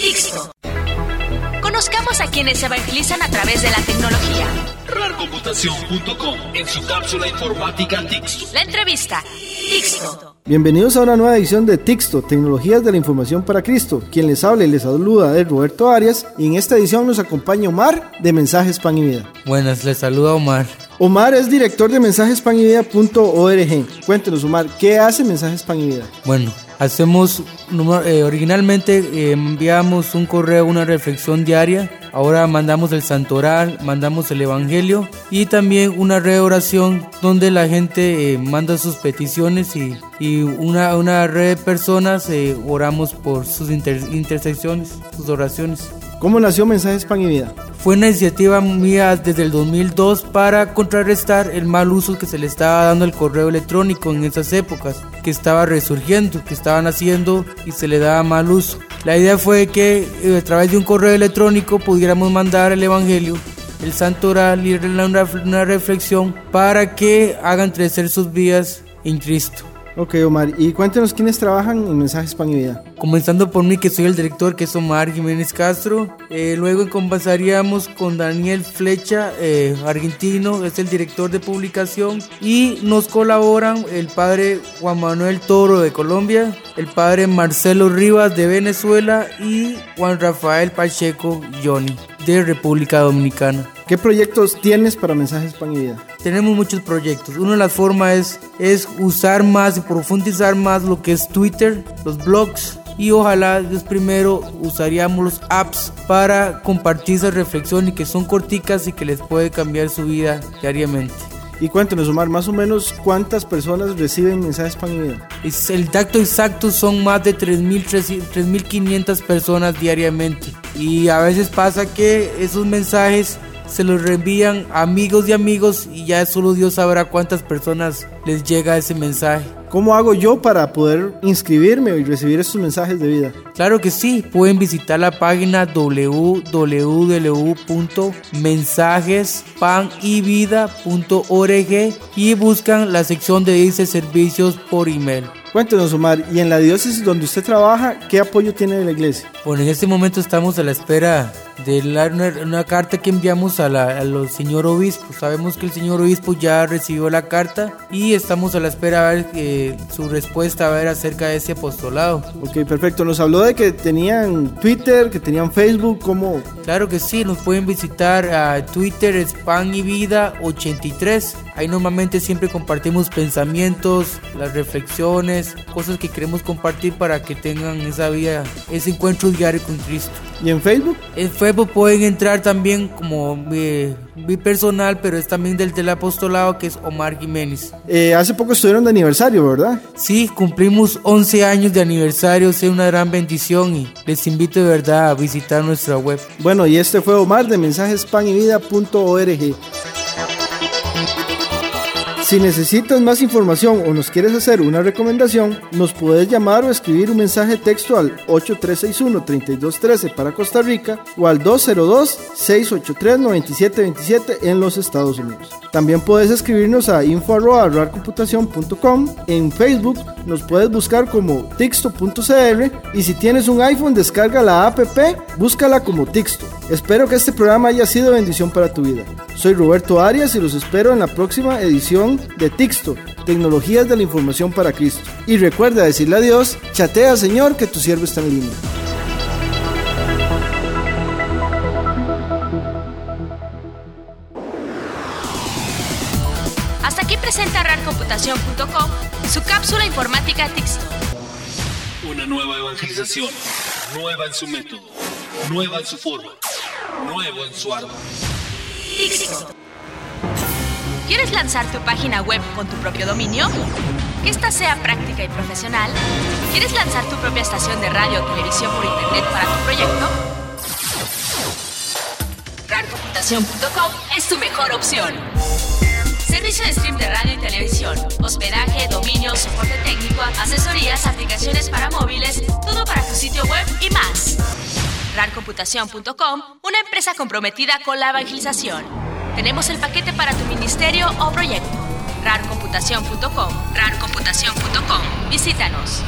Tixto. Conozcamos a quienes evangelizan a través de la tecnología. RARcomputación.com en su cápsula informática Tixto. La entrevista. Tixto. Bienvenidos a una nueva edición de Tixto, Tecnologías de la Información para Cristo. Quien les habla y les saluda es Roberto Arias y en esta edición nos acompaña Omar de Mensajes Pan y Vida. Buenas, les saluda Omar. Omar es director de mensajespanyvida.org. Cuéntenos, Omar, ¿qué hace Mensajes Pan y Vida? Bueno, hacemos, eh, originalmente eh, enviamos un correo, una reflexión diaria. Ahora mandamos el santoral, mandamos el evangelio y también una red de oración donde la gente eh, manda sus peticiones y, y una, una, red de personas oramos por sus inter, intersecciones, sus oraciones. ¿Cómo nació Mensajes Pan y Vida? Fue una iniciativa mía desde el 2002 para contrarrestar el mal uso que se le estaba dando al correo electrónico en esas épocas, que estaba resurgiendo, que estaban haciendo y se le daba mal uso. La idea fue que eh, a través de un correo electrónico pudiéramos mandar el Evangelio, el Santo Oral y una, una reflexión para que hagan crecer sus vidas en Cristo. Ok, Omar, y cuéntenos quiénes trabajan en Mensajes Pan y Vida. Comenzando por mí, que soy el director, que es Omar Jiménez Castro. Eh, luego conversaríamos con Daniel Flecha, eh, argentino, es el director de publicación. Y nos colaboran el padre Juan Manuel Toro de Colombia, el padre Marcelo Rivas de Venezuela y Juan Rafael Pacheco Johnny de República Dominicana. ¿Qué proyectos tienes para Mensajes Pan y Vida? Tenemos muchos proyectos. Una de las formas es, es usar más y profundizar más lo que es Twitter, los blogs, y ojalá Dios primero usaríamos los apps para compartir esa reflexión y que son corticas y que les puede cambiar su vida diariamente. Y cuéntenos, Omar, más o menos cuántas personas reciben mensajes pan y vida. El dato exacto son más de 3.500 personas diariamente. Y a veces pasa que esos mensajes se los reenvían amigos de amigos y ya solo Dios sabrá cuántas personas les llega ese mensaje. ¿Cómo hago yo para poder inscribirme y recibir estos mensajes de vida? Claro que sí, pueden visitar la página www.mensagespanyvida.org y buscan la sección de dice servicios por email. Cuéntenos, Omar, y en la diócesis donde usted trabaja, ¿qué apoyo tiene de la iglesia? Bueno, en este momento estamos a la espera de la, una, una, carta que enviamos a, la, a los señor obispo. Sabemos que el señor obispo ya recibió la carta y estamos a la espera a ver eh, su respuesta a ver acerca de ese apostolado. Ok, perfecto. Nos habló de que tenían Twitter, que tenían Facebook, ¿cómo? Claro que sí, nos pueden visitar a Twitter, Span y Vida 83. Ahí normalmente siempre compartimos pensamientos, las reflexiones, cosas que queremos compartir para que tengan esa vida, ese encuentro diario con Cristo. ¿Y en Facebook? En Facebook pueden entrar también como mi, mi personal, pero es también del, del apostolado que es Omar Jiménez. Eh, hace poco estuvieron de aniversario, ¿verdad? Sí, cumplimos 11 años de aniversario, es una gran bendición y les invito de verdad a visitar nuestra web. Bueno, y este fue Omar de mensagespanyvida.org. Si necesitas más información o nos quieres hacer una recomendación, nos puedes llamar o escribir un mensaje texto al 8361-3213 para Costa Rica o al 202-683-9727 en los Estados Unidos. También puedes escribirnos a info.rarcomputación.com. En Facebook nos puedes buscar como Tixto.cr y si tienes un iPhone descarga la app, búscala como Tixto. Espero que este programa haya sido bendición para tu vida. Soy Roberto Arias y los espero en la próxima edición de Tixto, Tecnologías de la Información para Cristo. Y recuerda decirle a Dios, chatea Señor que tu siervo está en línea. Hasta aquí presenta rarcomputación.com su cápsula informática Tixto. Una nueva evangelización, nueva en su método, nueva en su forma nuevo en su. Tixto. ¿Quieres lanzar tu página web con tu propio dominio? Que esta sea práctica y profesional. ¿Quieres lanzar tu propia estación de radio o televisión por internet para tu proyecto? Rarcomputación.com es tu mejor opción. Servicio de stream de radio y televisión, hospedaje, dominio, soporte técnico, asesorías, aplicaciones para móviles, todo para tu sitio web y más. Rarcomputación.com, una empresa comprometida con la evangelización. Tenemos el paquete para tu ministerio o proyecto. Rarcomputación.com, rarcomputación.com. Visítanos.